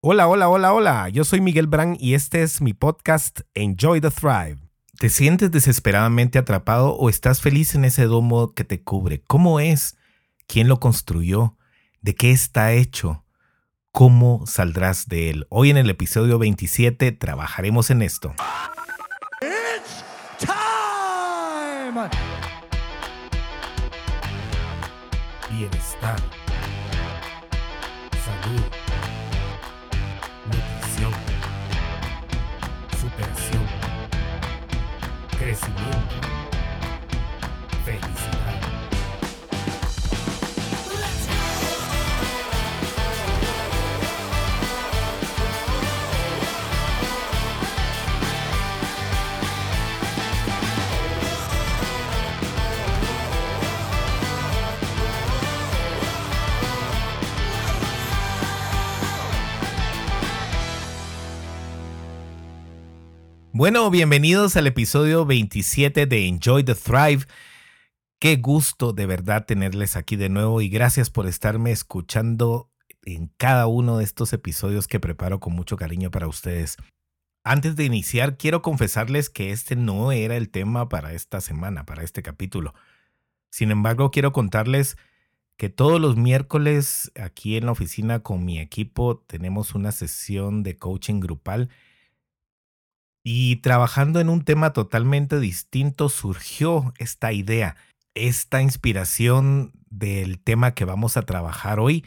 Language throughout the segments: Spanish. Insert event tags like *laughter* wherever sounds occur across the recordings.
Hola, hola, hola, hola. Yo soy Miguel Brand y este es mi podcast Enjoy the Thrive. ¿Te sientes desesperadamente atrapado o estás feliz en ese domo que te cubre? ¿Cómo es? ¿Quién lo construyó? ¿De qué está hecho? ¿Cómo saldrás de él? Hoy en el episodio 27 trabajaremos en esto. It's time! Bienestar. Salud. Crecimiento. Felicidad. Bueno, bienvenidos al episodio 27 de Enjoy the Thrive. Qué gusto de verdad tenerles aquí de nuevo y gracias por estarme escuchando en cada uno de estos episodios que preparo con mucho cariño para ustedes. Antes de iniciar, quiero confesarles que este no era el tema para esta semana, para este capítulo. Sin embargo, quiero contarles que todos los miércoles aquí en la oficina con mi equipo tenemos una sesión de coaching grupal y trabajando en un tema totalmente distinto surgió esta idea, esta inspiración del tema que vamos a trabajar hoy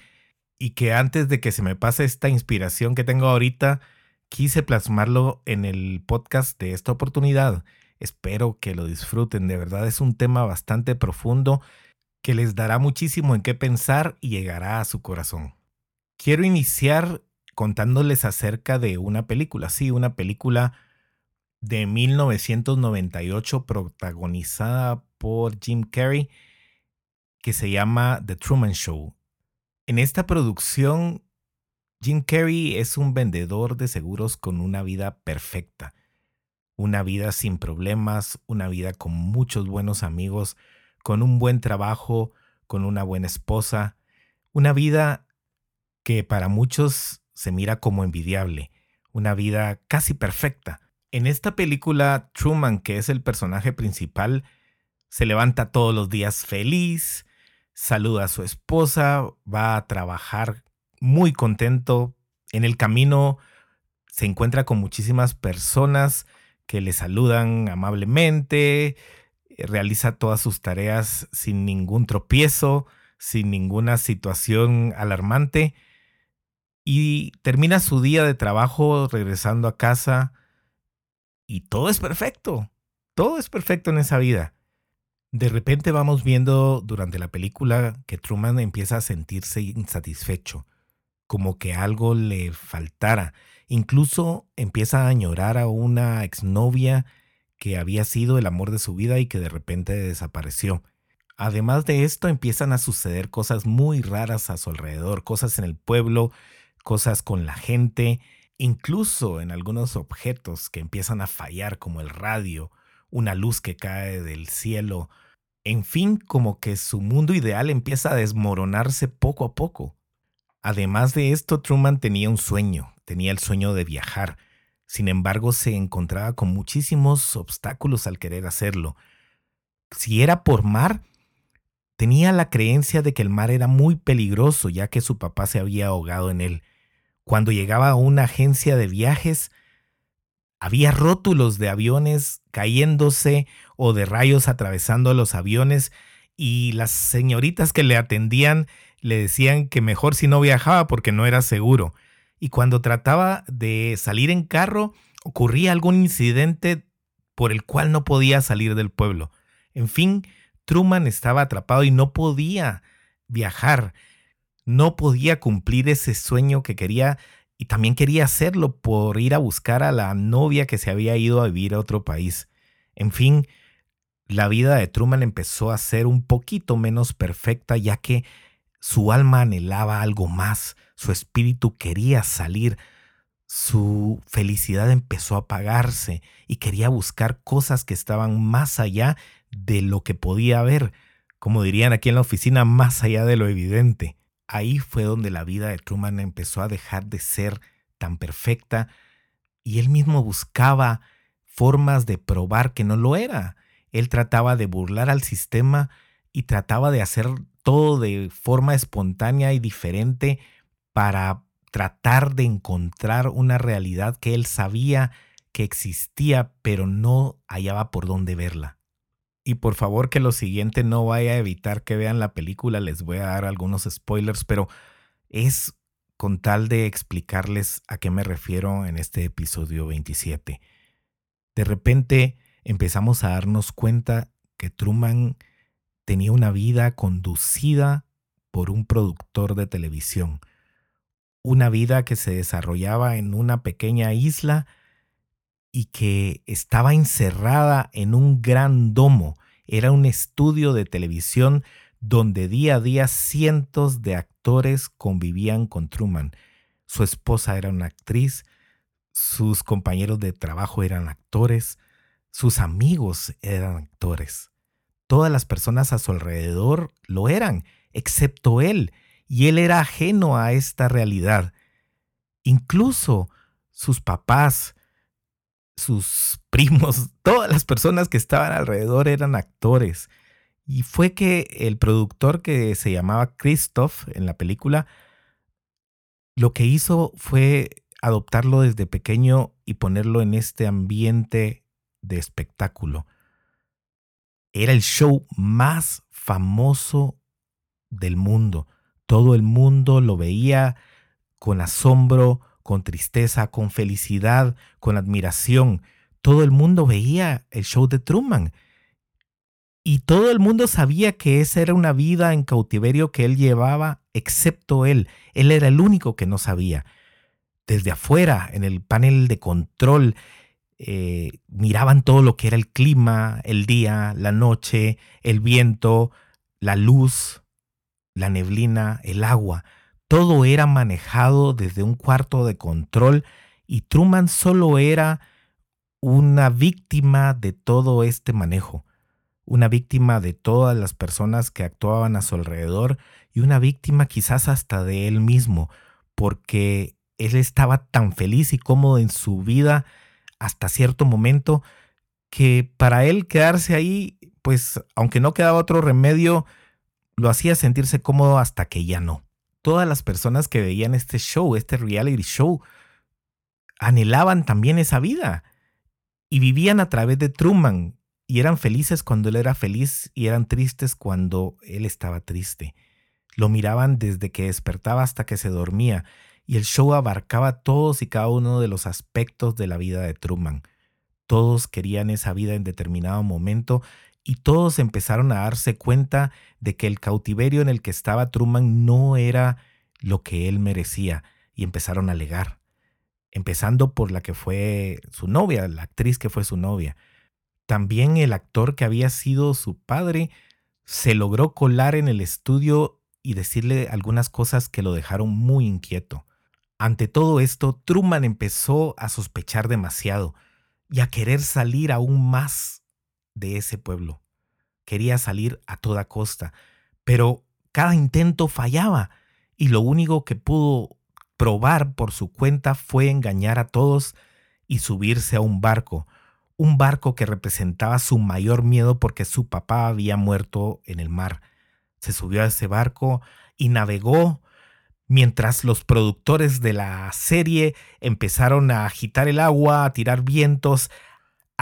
y que antes de que se me pase esta inspiración que tengo ahorita, quise plasmarlo en el podcast de esta oportunidad. Espero que lo disfruten, de verdad es un tema bastante profundo que les dará muchísimo en qué pensar y llegará a su corazón. Quiero iniciar contándoles acerca de una película, sí, una película de 1998 protagonizada por Jim Carrey que se llama The Truman Show. En esta producción, Jim Carrey es un vendedor de seguros con una vida perfecta, una vida sin problemas, una vida con muchos buenos amigos, con un buen trabajo, con una buena esposa, una vida que para muchos se mira como envidiable, una vida casi perfecta. En esta película, Truman, que es el personaje principal, se levanta todos los días feliz, saluda a su esposa, va a trabajar muy contento. En el camino se encuentra con muchísimas personas que le saludan amablemente, realiza todas sus tareas sin ningún tropiezo, sin ninguna situación alarmante y termina su día de trabajo regresando a casa y todo es perfecto. Todo es perfecto en esa vida. De repente vamos viendo durante la película que Truman empieza a sentirse insatisfecho, como que algo le faltara. Incluso empieza a añorar a una exnovia que había sido el amor de su vida y que de repente desapareció. Además de esto, empiezan a suceder cosas muy raras a su alrededor, cosas en el pueblo, cosas con la gente, incluso en algunos objetos que empiezan a fallar como el radio, una luz que cae del cielo, en fin, como que su mundo ideal empieza a desmoronarse poco a poco. Además de esto, Truman tenía un sueño, tenía el sueño de viajar. Sin embargo, se encontraba con muchísimos obstáculos al querer hacerlo. Si era por mar, tenía la creencia de que el mar era muy peligroso ya que su papá se había ahogado en él. Cuando llegaba a una agencia de viajes, había rótulos de aviones cayéndose o de rayos atravesando los aviones y las señoritas que le atendían le decían que mejor si no viajaba porque no era seguro. Y cuando trataba de salir en carro, ocurría algún incidente por el cual no podía salir del pueblo. En fin, Truman estaba atrapado y no podía viajar no podía cumplir ese sueño que quería y también quería hacerlo por ir a buscar a la novia que se había ido a vivir a otro país. En fin, la vida de Truman empezó a ser un poquito menos perfecta ya que su alma anhelaba algo más, su espíritu quería salir, su felicidad empezó a apagarse y quería buscar cosas que estaban más allá de lo que podía ver, como dirían aquí en la oficina, más allá de lo evidente ahí fue donde la vida de Truman empezó a dejar de ser tan perfecta y él mismo buscaba formas de probar que no lo era. Él trataba de burlar al sistema y trataba de hacer todo de forma espontánea y diferente para tratar de encontrar una realidad que él sabía que existía, pero no hallaba por dónde verla. Y por favor que lo siguiente no vaya a evitar que vean la película, les voy a dar algunos spoilers, pero es con tal de explicarles a qué me refiero en este episodio 27. De repente empezamos a darnos cuenta que Truman tenía una vida conducida por un productor de televisión, una vida que se desarrollaba en una pequeña isla y que estaba encerrada en un gran domo. Era un estudio de televisión donde día a día cientos de actores convivían con Truman. Su esposa era una actriz, sus compañeros de trabajo eran actores, sus amigos eran actores. Todas las personas a su alrededor lo eran, excepto él, y él era ajeno a esta realidad. Incluso sus papás, sus primos, *laughs* todas las personas que estaban alrededor eran actores. Y fue que el productor que se llamaba Christoph en la película, lo que hizo fue adoptarlo desde pequeño y ponerlo en este ambiente de espectáculo. Era el show más famoso del mundo. Todo el mundo lo veía con asombro, con tristeza, con felicidad, con admiración. Todo el mundo veía el show de Truman. Y todo el mundo sabía que esa era una vida en cautiverio que él llevaba, excepto él. Él era el único que no sabía. Desde afuera, en el panel de control, eh, miraban todo lo que era el clima, el día, la noche, el viento, la luz, la neblina, el agua. Todo era manejado desde un cuarto de control y Truman solo era una víctima de todo este manejo, una víctima de todas las personas que actuaban a su alrededor y una víctima quizás hasta de él mismo, porque él estaba tan feliz y cómodo en su vida hasta cierto momento que para él quedarse ahí, pues aunque no quedaba otro remedio, lo hacía sentirse cómodo hasta que ya no todas las personas que veían este show, este reality show, anhelaban también esa vida y vivían a través de Truman y eran felices cuando él era feliz y eran tristes cuando él estaba triste. Lo miraban desde que despertaba hasta que se dormía y el show abarcaba todos y cada uno de los aspectos de la vida de Truman. Todos querían esa vida en determinado momento y todos empezaron a darse cuenta de que el cautiverio en el que estaba Truman no era lo que él merecía y empezaron a alegar, empezando por la que fue su novia, la actriz que fue su novia. También el actor que había sido su padre se logró colar en el estudio y decirle algunas cosas que lo dejaron muy inquieto. Ante todo esto, Truman empezó a sospechar demasiado y a querer salir aún más de ese pueblo. Quería salir a toda costa, pero cada intento fallaba y lo único que pudo probar por su cuenta fue engañar a todos y subirse a un barco, un barco que representaba su mayor miedo porque su papá había muerto en el mar. Se subió a ese barco y navegó mientras los productores de la serie empezaron a agitar el agua, a tirar vientos,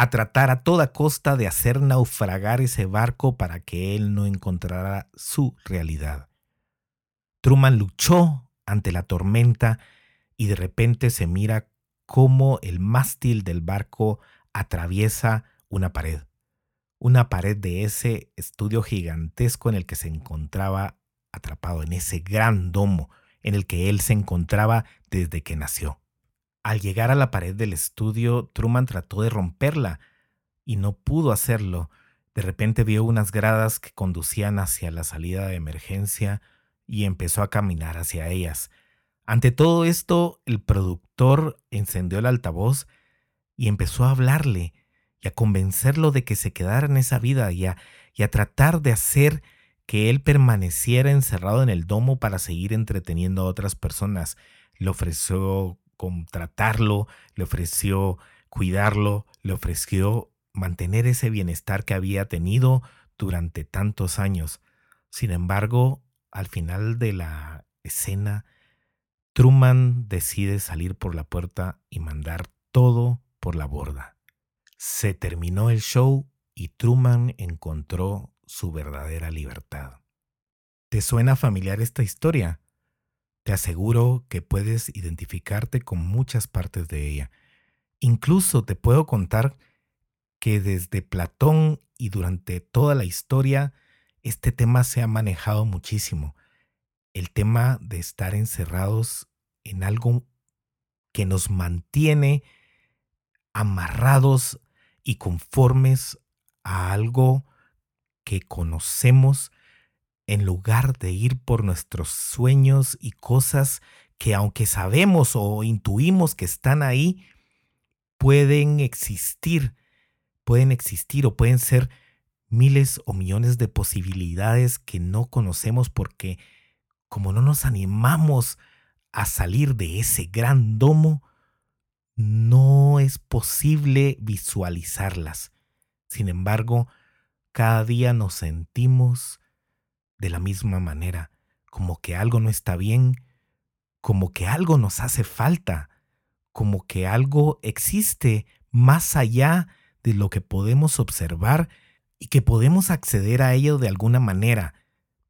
a tratar a toda costa de hacer naufragar ese barco para que él no encontrara su realidad. Truman luchó ante la tormenta y de repente se mira cómo el mástil del barco atraviesa una pared, una pared de ese estudio gigantesco en el que se encontraba atrapado, en ese gran domo en el que él se encontraba desde que nació. Al llegar a la pared del estudio, Truman trató de romperla y no pudo hacerlo. De repente vio unas gradas que conducían hacia la salida de emergencia y empezó a caminar hacia ellas. Ante todo esto, el productor encendió el altavoz y empezó a hablarle y a convencerlo de que se quedara en esa vida y a, y a tratar de hacer que él permaneciera encerrado en el domo para seguir entreteniendo a otras personas. Le ofreció contratarlo, le ofreció cuidarlo, le ofreció mantener ese bienestar que había tenido durante tantos años. Sin embargo, al final de la escena, Truman decide salir por la puerta y mandar todo por la borda. Se terminó el show y Truman encontró su verdadera libertad. ¿Te suena familiar esta historia? Te aseguro que puedes identificarte con muchas partes de ella. Incluso te puedo contar que desde Platón y durante toda la historia este tema se ha manejado muchísimo. El tema de estar encerrados en algo que nos mantiene amarrados y conformes a algo que conocemos en lugar de ir por nuestros sueños y cosas que aunque sabemos o intuimos que están ahí, pueden existir, pueden existir o pueden ser miles o millones de posibilidades que no conocemos porque como no nos animamos a salir de ese gran domo, no es posible visualizarlas. Sin embargo, cada día nos sentimos de la misma manera, como que algo no está bien, como que algo nos hace falta, como que algo existe más allá de lo que podemos observar y que podemos acceder a ello de alguna manera,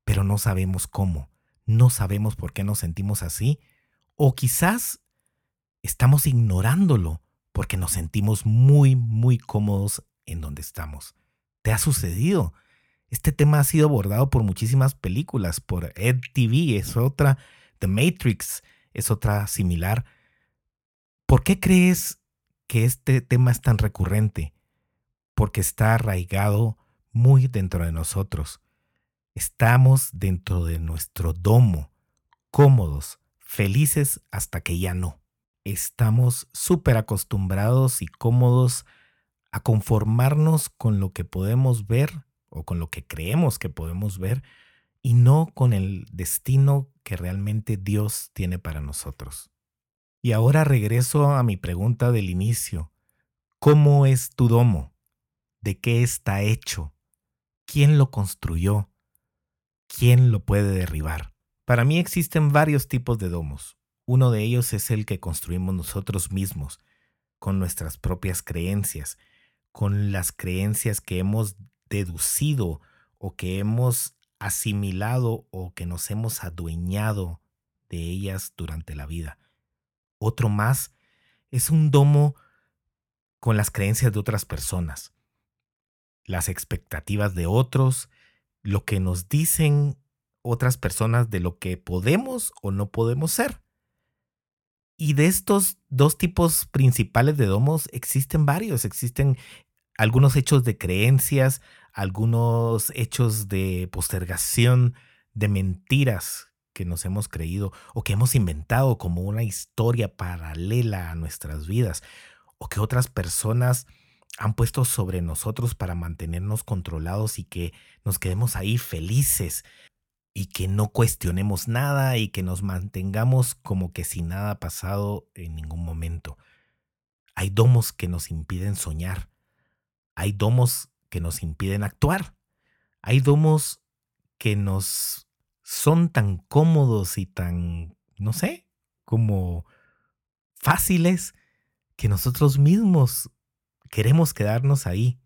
pero no sabemos cómo, no sabemos por qué nos sentimos así, o quizás estamos ignorándolo porque nos sentimos muy, muy cómodos en donde estamos. ¿Te ha sucedido? Este tema ha sido abordado por muchísimas películas, por Ed TV es otra, The Matrix es otra similar. ¿Por qué crees que este tema es tan recurrente? Porque está arraigado muy dentro de nosotros. Estamos dentro de nuestro domo, cómodos, felices hasta que ya no. Estamos súper acostumbrados y cómodos a conformarnos con lo que podemos ver o con lo que creemos que podemos ver y no con el destino que realmente Dios tiene para nosotros. Y ahora regreso a mi pregunta del inicio. ¿Cómo es tu domo? ¿De qué está hecho? ¿Quién lo construyó? ¿Quién lo puede derribar? Para mí existen varios tipos de domos. Uno de ellos es el que construimos nosotros mismos, con nuestras propias creencias, con las creencias que hemos deducido o que hemos asimilado o que nos hemos adueñado de ellas durante la vida. Otro más es un domo con las creencias de otras personas, las expectativas de otros, lo que nos dicen otras personas de lo que podemos o no podemos ser. Y de estos dos tipos principales de domos existen varios, existen algunos hechos de creencias, algunos hechos de postergación, de mentiras que nos hemos creído o que hemos inventado como una historia paralela a nuestras vidas o que otras personas han puesto sobre nosotros para mantenernos controlados y que nos quedemos ahí felices y que no cuestionemos nada y que nos mantengamos como que sin nada ha pasado en ningún momento. Hay domos que nos impiden soñar, hay domos que nos impiden actuar. Hay domos que nos son tan cómodos y tan, no sé, como fáciles que nosotros mismos queremos quedarnos ahí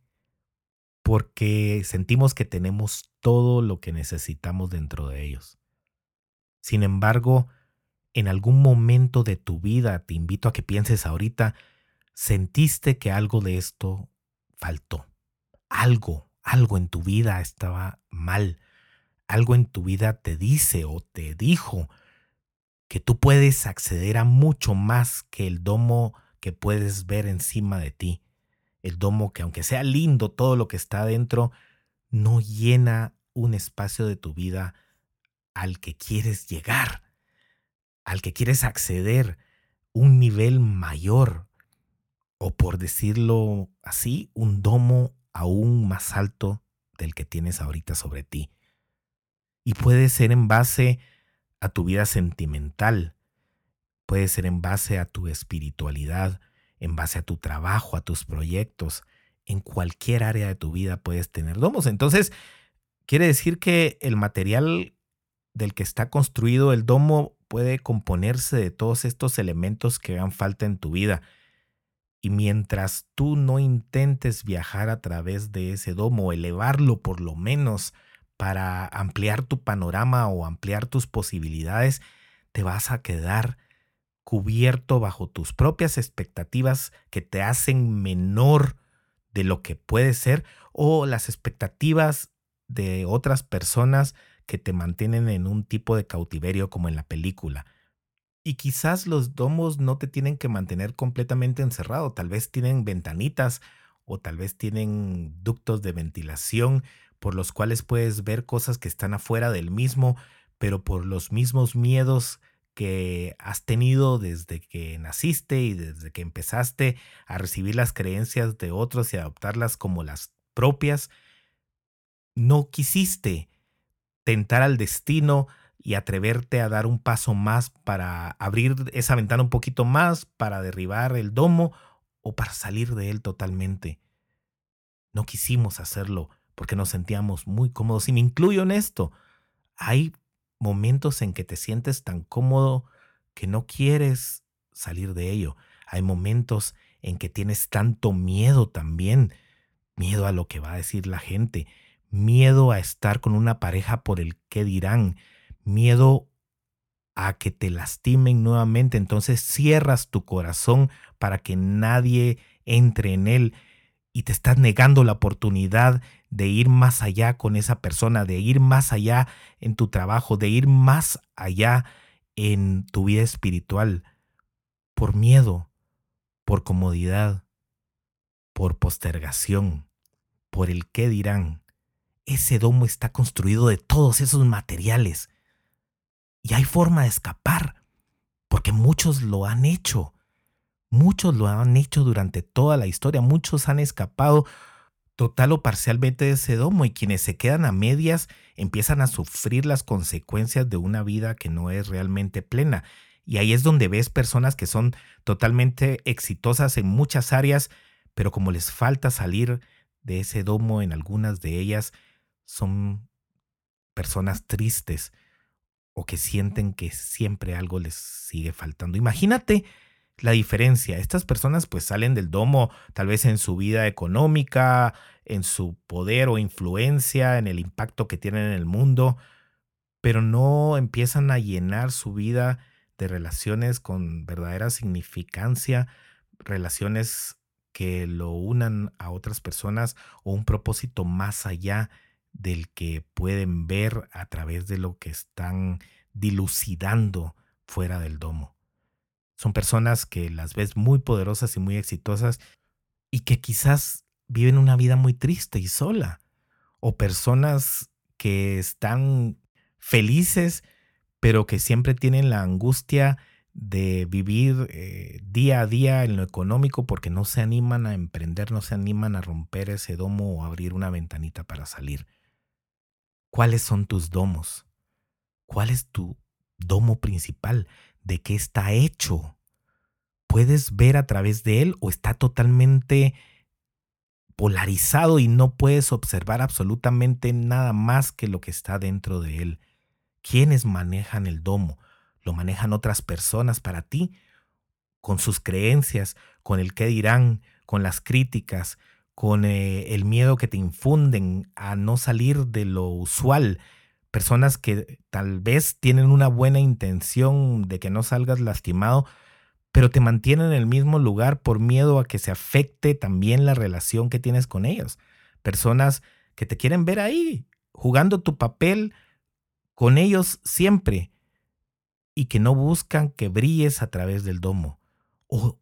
porque sentimos que tenemos todo lo que necesitamos dentro de ellos. Sin embargo, en algún momento de tu vida, te invito a que pienses ahorita, sentiste que algo de esto faltó. Algo, algo en tu vida estaba mal. Algo en tu vida te dice o te dijo que tú puedes acceder a mucho más que el domo que puedes ver encima de ti. El domo que aunque sea lindo todo lo que está adentro, no llena un espacio de tu vida al que quieres llegar, al que quieres acceder, un nivel mayor, o por decirlo así, un domo aún más alto del que tienes ahorita sobre ti. Y puede ser en base a tu vida sentimental, puede ser en base a tu espiritualidad, en base a tu trabajo, a tus proyectos. En cualquier área de tu vida puedes tener domos. Entonces, quiere decir que el material del que está construido el domo puede componerse de todos estos elementos que hagan falta en tu vida. Y mientras tú no intentes viajar a través de ese domo, elevarlo por lo menos para ampliar tu panorama o ampliar tus posibilidades, te vas a quedar cubierto bajo tus propias expectativas que te hacen menor de lo que puede ser o las expectativas de otras personas que te mantienen en un tipo de cautiverio como en la película. Y quizás los domos no te tienen que mantener completamente encerrado, tal vez tienen ventanitas o tal vez tienen ductos de ventilación por los cuales puedes ver cosas que están afuera del mismo, pero por los mismos miedos que has tenido desde que naciste y desde que empezaste a recibir las creencias de otros y adoptarlas como las propias, no quisiste tentar al destino y atreverte a dar un paso más para abrir esa ventana un poquito más, para derribar el domo o para salir de él totalmente. No quisimos hacerlo porque nos sentíamos muy cómodos y me incluyo en esto. Hay momentos en que te sientes tan cómodo que no quieres salir de ello. Hay momentos en que tienes tanto miedo también, miedo a lo que va a decir la gente, miedo a estar con una pareja por el qué dirán, miedo a que te lastimen nuevamente, entonces cierras tu corazón para que nadie entre en él y te estás negando la oportunidad de ir más allá con esa persona, de ir más allá en tu trabajo, de ir más allá en tu vida espiritual, por miedo, por comodidad, por postergación, por el qué dirán. Ese domo está construido de todos esos materiales. Y hay forma de escapar, porque muchos lo han hecho. Muchos lo han hecho durante toda la historia. Muchos han escapado total o parcialmente de ese domo y quienes se quedan a medias empiezan a sufrir las consecuencias de una vida que no es realmente plena. Y ahí es donde ves personas que son totalmente exitosas en muchas áreas, pero como les falta salir de ese domo en algunas de ellas, son personas tristes o que sienten que siempre algo les sigue faltando. Imagínate la diferencia. Estas personas pues salen del domo tal vez en su vida económica, en su poder o influencia, en el impacto que tienen en el mundo, pero no empiezan a llenar su vida de relaciones con verdadera significancia, relaciones que lo unan a otras personas o un propósito más allá del que pueden ver a través de lo que están dilucidando fuera del domo. Son personas que las ves muy poderosas y muy exitosas y que quizás viven una vida muy triste y sola. O personas que están felices, pero que siempre tienen la angustia de vivir eh, día a día en lo económico porque no se animan a emprender, no se animan a romper ese domo o abrir una ventanita para salir. ¿Cuáles son tus domos? ¿Cuál es tu domo principal? ¿De qué está hecho? ¿Puedes ver a través de él o está totalmente polarizado y no puedes observar absolutamente nada más que lo que está dentro de él? ¿Quiénes manejan el domo? ¿Lo manejan otras personas para ti? Con sus creencias, con el qué dirán, con las críticas, con eh, el miedo que te infunden a no salir de lo usual. Personas que tal vez tienen una buena intención de que no salgas lastimado, pero te mantienen en el mismo lugar por miedo a que se afecte también la relación que tienes con ellos. Personas que te quieren ver ahí, jugando tu papel con ellos siempre y que no buscan que brilles a través del domo. O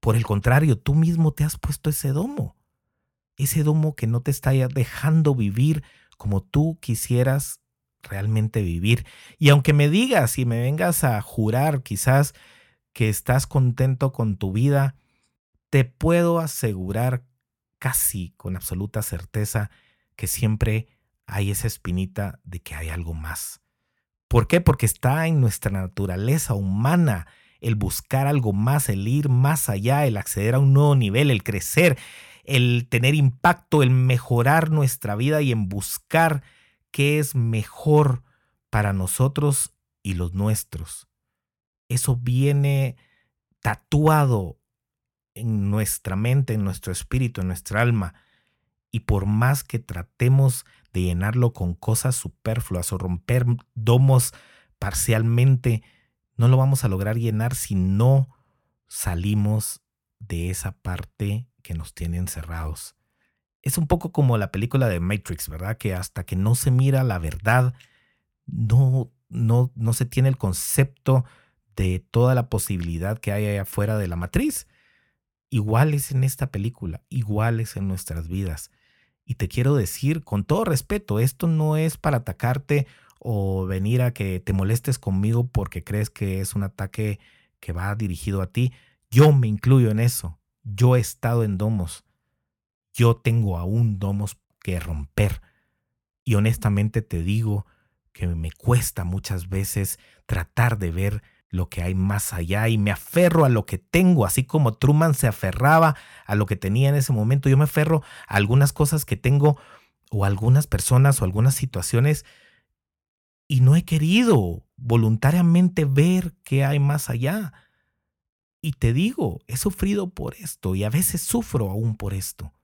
por el contrario, tú mismo te has puesto ese domo ese domo que no te está dejando vivir como tú quisieras realmente vivir. Y aunque me digas y me vengas a jurar quizás que estás contento con tu vida, te puedo asegurar casi con absoluta certeza que siempre hay esa espinita de que hay algo más. ¿Por qué? Porque está en nuestra naturaleza humana el buscar algo más, el ir más allá, el acceder a un nuevo nivel, el crecer, el tener impacto, el mejorar nuestra vida y en buscar qué es mejor para nosotros y los nuestros. Eso viene tatuado en nuestra mente, en nuestro espíritu, en nuestra alma. Y por más que tratemos de llenarlo con cosas superfluas o romper domos parcialmente, no lo vamos a lograr llenar si no salimos de esa parte que nos tiene encerrados. Es un poco como la película de Matrix, ¿verdad? Que hasta que no se mira la verdad, no, no, no se tiene el concepto de toda la posibilidad que hay allá afuera de la matriz. Igual es en esta película, igual es en nuestras vidas. Y te quiero decir, con todo respeto, esto no es para atacarte o venir a que te molestes conmigo porque crees que es un ataque que va dirigido a ti. Yo me incluyo en eso. Yo he estado en domos. Yo tengo aún domos que romper. Y honestamente te digo que me cuesta muchas veces tratar de ver lo que hay más allá y me aferro a lo que tengo, así como Truman se aferraba a lo que tenía en ese momento. Yo me aferro a algunas cosas que tengo o algunas personas o algunas situaciones y no he querido voluntariamente ver qué hay más allá. Y te digo, he sufrido por esto y a veces sufro aún por esto,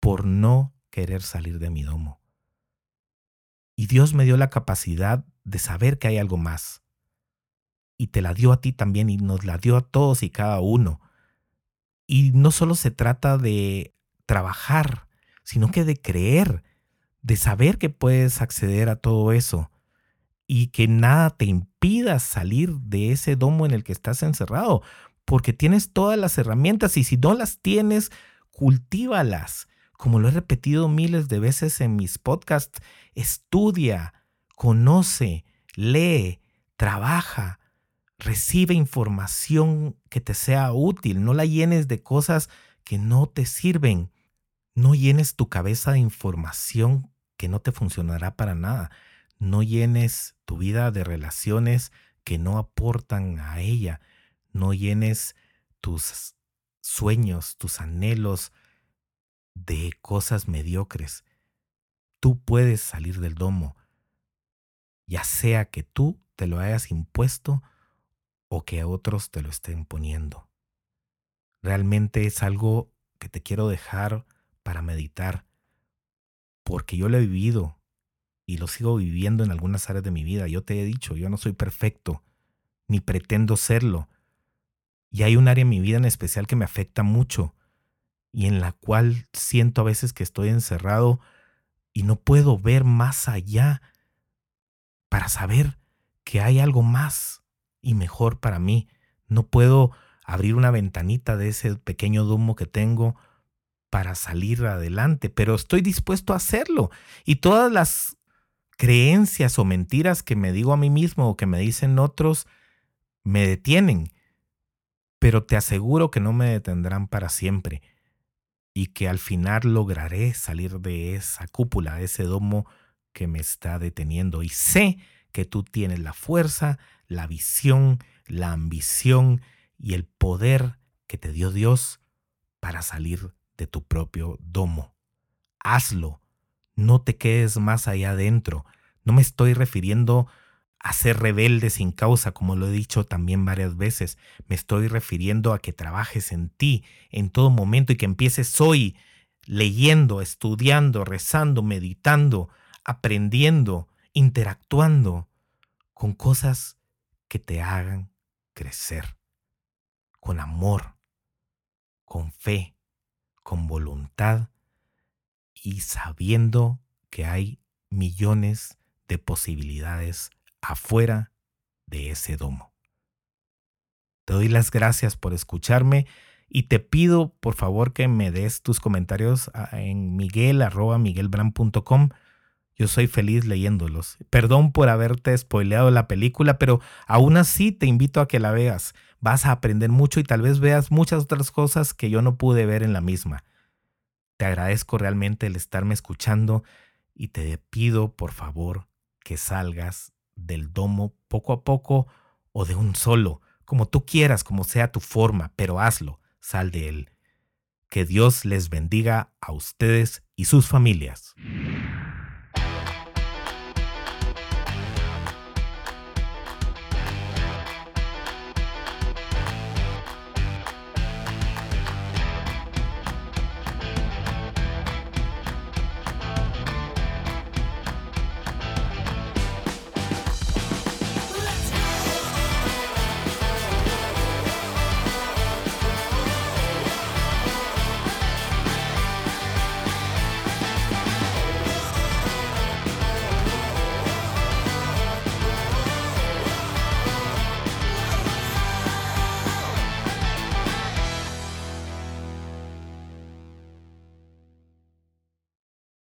por no querer salir de mi domo. Y Dios me dio la capacidad de saber que hay algo más y te la dio a ti también y nos la dio a todos y cada uno. Y no solo se trata de trabajar, sino que de creer, de saber que puedes acceder a todo eso y que nada te impida salir de ese domo en el que estás encerrado, porque tienes todas las herramientas y si no las tienes, cultívalas. Como lo he repetido miles de veces en mis podcasts, estudia, conoce, lee, trabaja, Recibe información que te sea útil, no la llenes de cosas que no te sirven. No llenes tu cabeza de información que no te funcionará para nada. No llenes tu vida de relaciones que no aportan a ella. No llenes tus sueños, tus anhelos de cosas mediocres. Tú puedes salir del domo, ya sea que tú te lo hayas impuesto o que a otros te lo estén poniendo. Realmente es algo que te quiero dejar para meditar, porque yo lo he vivido y lo sigo viviendo en algunas áreas de mi vida. Yo te he dicho, yo no soy perfecto, ni pretendo serlo. Y hay un área en mi vida en especial que me afecta mucho y en la cual siento a veces que estoy encerrado y no puedo ver más allá para saber que hay algo más y mejor para mí. No puedo abrir una ventanita de ese pequeño domo que tengo para salir adelante, pero estoy dispuesto a hacerlo. Y todas las creencias o mentiras que me digo a mí mismo o que me dicen otros me detienen, pero te aseguro que no me detendrán para siempre y que al final lograré salir de esa cúpula, de ese domo que me está deteniendo. Y sé que tú tienes la fuerza, la visión, la ambición y el poder que te dio Dios para salir de tu propio domo. Hazlo, no te quedes más allá adentro. No me estoy refiriendo a ser rebelde sin causa, como lo he dicho también varias veces. Me estoy refiriendo a que trabajes en ti en todo momento y que empieces hoy leyendo, estudiando, rezando, meditando, aprendiendo, interactuando con cosas que te hagan crecer, con amor, con fe, con voluntad y sabiendo que hay millones de posibilidades afuera de ese domo. Te doy las gracias por escucharme y te pido por favor que me des tus comentarios en miguel.miguelbran.com yo soy feliz leyéndolos. Perdón por haberte spoileado la película, pero aún así te invito a que la veas. Vas a aprender mucho y tal vez veas muchas otras cosas que yo no pude ver en la misma. Te agradezco realmente el estarme escuchando y te pido por favor que salgas del domo poco a poco o de un solo. como tú quieras, como sea tu forma, pero hazlo, sal de él. Que Dios les bendiga a ustedes y sus familias.